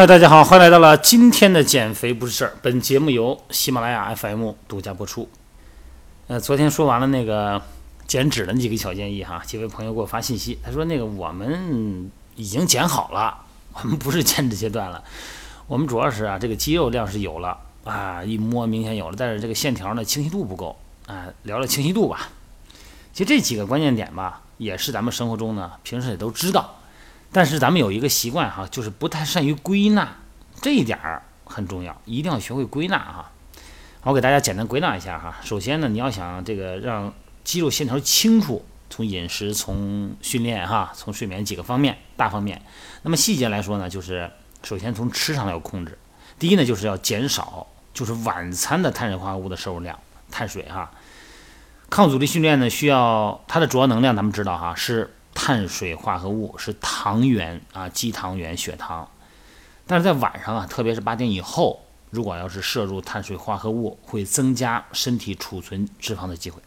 嗨，大家好，欢迎来到了今天的减肥不是事儿。本节目由喜马拉雅 FM 独家播出。呃，昨天说完了那个减脂的那几个小建议哈，几位朋友给我发信息，他说那个我们已经减好了，我们不是减脂阶段了，我们主要是啊这个肌肉量是有了啊，一摸明显有了，但是这个线条呢清晰度不够啊，聊聊清晰度吧。其实这几个关键点吧，也是咱们生活中呢平时也都知道。但是咱们有一个习惯哈，就是不太善于归纳，这一点儿很重要，一定要学会归纳哈。我给大家简单归纳一下哈。首先呢，你要想这个让肌肉线条清楚，从饮食、从训练哈、从睡眠几个方面大方面。那么细节来说呢，就是首先从吃上要控制。第一呢，就是要减少，就是晚餐的碳水化合物的摄入量，碳水哈。抗阻力训练呢，需要它的主要能量，咱们知道哈是。碳水化合物是糖原啊，肌糖原、血糖。但是在晚上啊，特别是八点以后，如果要是摄入碳水化合物，会增加身体储存脂肪的机会。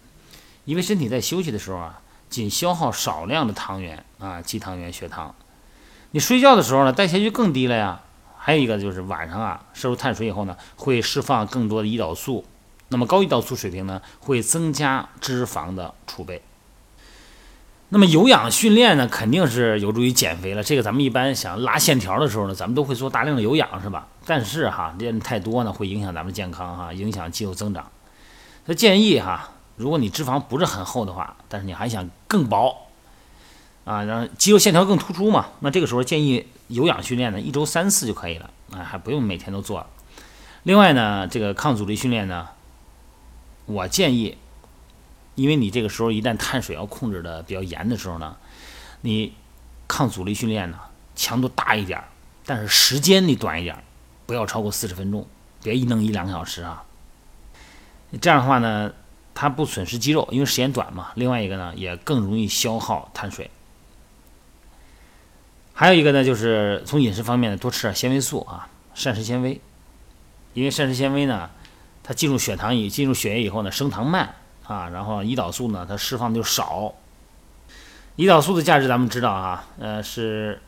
因为身体在休息的时候啊，仅消耗少量的糖原啊，肌糖原、血糖。你睡觉的时候呢，代谢率更低了呀。还有一个就是晚上啊，摄入碳水以后呢，会释放更多的胰岛素。那么高胰岛素水平呢，会增加脂肪的储备。那么有氧训练呢，肯定是有助于减肥了。这个咱们一般想拉线条的时候呢，咱们都会做大量的有氧，是吧？但是哈，练太多呢，会影响咱们健康哈，影响肌肉增长。他建议哈，如果你脂肪不是很厚的话，但是你还想更薄啊，让肌肉线条更突出嘛，那这个时候建议有氧训练呢，一周三次就可以了啊，还不用每天都做。另外呢，这个抗阻力训练呢，我建议。因为你这个时候一旦碳水要控制的比较严的时候呢，你抗阻力训练呢强度大一点，但是时间你短一点，不要超过四十分钟，别一弄一两个小时啊。这样的话呢，它不损失肌肉，因为时间短嘛。另外一个呢，也更容易消耗碳水。还有一个呢，就是从饮食方面呢，多吃点纤维素啊，膳食纤维，因为膳食纤维呢，它进入血糖以进入血液以后呢，升糖慢。啊，然后胰岛素呢，它释放就少。胰岛素的价值咱们知道啊，呃，是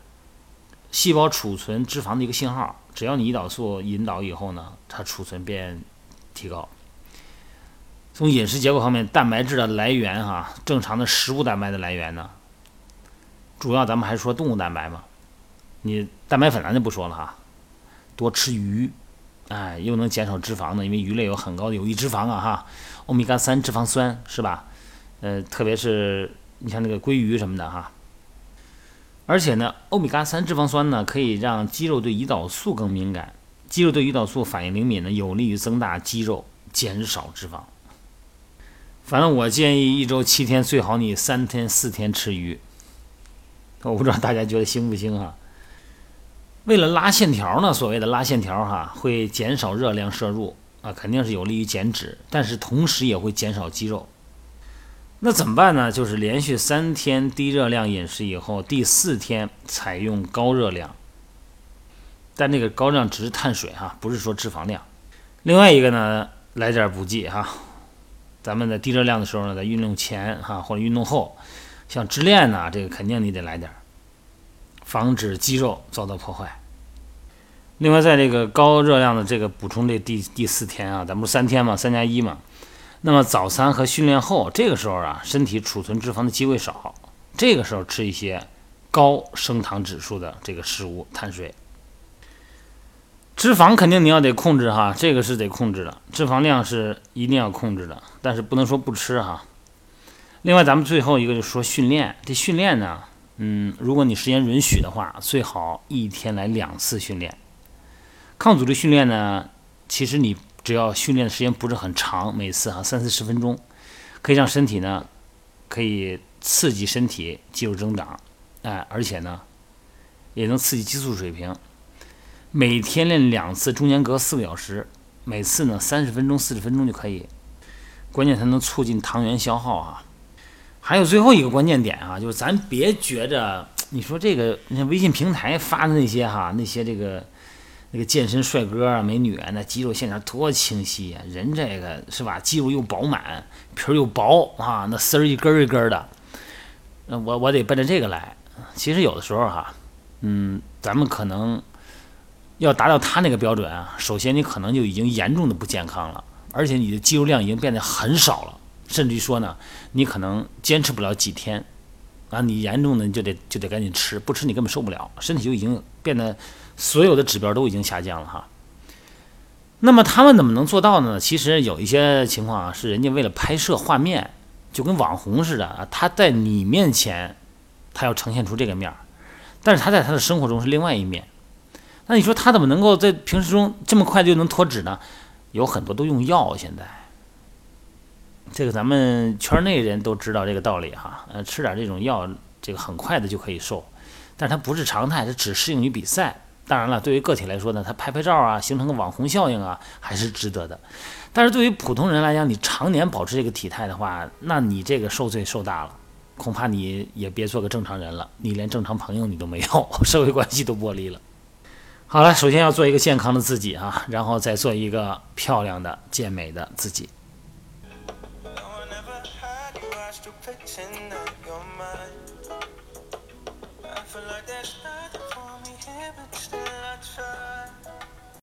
细胞储存脂肪的一个信号。只要你胰岛素引导以后呢，它储存便提高。从饮食结构方面，蛋白质的来源哈，正常的食物蛋白的来源呢，主要咱们还是说动物蛋白嘛。你蛋白粉咱就不说了哈，多吃鱼。哎，又能减少脂肪呢，因为鱼类有很高的有益脂肪啊，哈，欧米伽三脂肪酸是吧？呃，特别是你像那个鲑鱼什么的哈。而且呢，欧米伽三脂肪酸呢，可以让肌肉对胰岛素更敏感，肌肉对胰岛素反应灵敏呢，有利于增大肌肉，减少脂肪。反正我建议一周七天，最好你三天四天吃鱼。我不知道大家觉得行不行哈？为了拉线条呢，所谓的拉线条哈，会减少热量摄入啊，肯定是有利于减脂，但是同时也会减少肌肉。那怎么办呢？就是连续三天低热量饮食以后，第四天采用高热量，但那个高量只是碳水哈，不是说脂肪量。另外一个呢，来点补剂哈，咱们在低热量的时候呢，在运动前哈或者运动后，像支链呐，这个肯定你得来点。防止肌肉遭到破坏。另外，在这个高热量的这个补充这第第四天啊，咱不是三天嘛，三加一嘛。那么早餐和训练后这个时候啊，身体储存脂肪的机会少，这个时候吃一些高升糖指数的这个食物，碳水。脂肪肯定你要得控制哈，这个是得控制的，脂肪量是一定要控制的，但是不能说不吃哈。另外，咱们最后一个就说训练，这训练呢。嗯，如果你时间允许的话，最好一天来两次训练。抗阻力训练呢，其实你只要训练的时间不是很长，每次哈三四十分钟，可以让身体呢，可以刺激身体肌肉增长，哎，而且呢，也能刺激激素水平。每天练两次，中间隔四个小时，每次呢三十分钟、四十分钟就可以。关键它能促进糖原消耗啊。还有最后一个关键点啊，就是咱别觉着，你说这个，你看微信平台发的那些哈，那些这个那个健身帅哥啊、美女啊，那肌肉线条多清晰呀，人这个是吧？肌肉又饱满，皮儿又薄啊，那丝儿一根一根的，那我我得奔着这个来。其实有的时候哈，嗯，咱们可能要达到他那个标准啊，首先你可能就已经严重的不健康了，而且你的肌肉量已经变得很少了，甚至于说呢，你可能坚持不了几天，啊，你严重的你就得就得赶紧吃，不吃你根本受不了，身体就已经变得所有的指标都已经下降了哈。那么他们怎么能做到呢？其实有一些情况啊，是人家为了拍摄画面，就跟网红似的啊，他在你面前，他要呈现出这个面儿，但是他在他的生活中是另外一面。那你说他怎么能够在平时中这么快就能脱脂呢？有很多都用药，现在，这个咱们圈内人都知道这个道理哈。呃，吃点这种药，这个很快的就可以瘦，但是它不是常态，它只适应于比赛。当然了，对于个体来说呢，他拍拍照啊，形成个网红效应啊，还是值得的。但是对于普通人来讲，你常年保持这个体态的话，那你这个受罪受大了，恐怕你也别做个正常人了，你连正常朋友你都没有，社会关系都剥离了。好了，首先要做一个健康的自己啊，然后再做一个漂亮的、健美的自己。pretend that you're mine. I feel like there's nothing for me here, but still I try.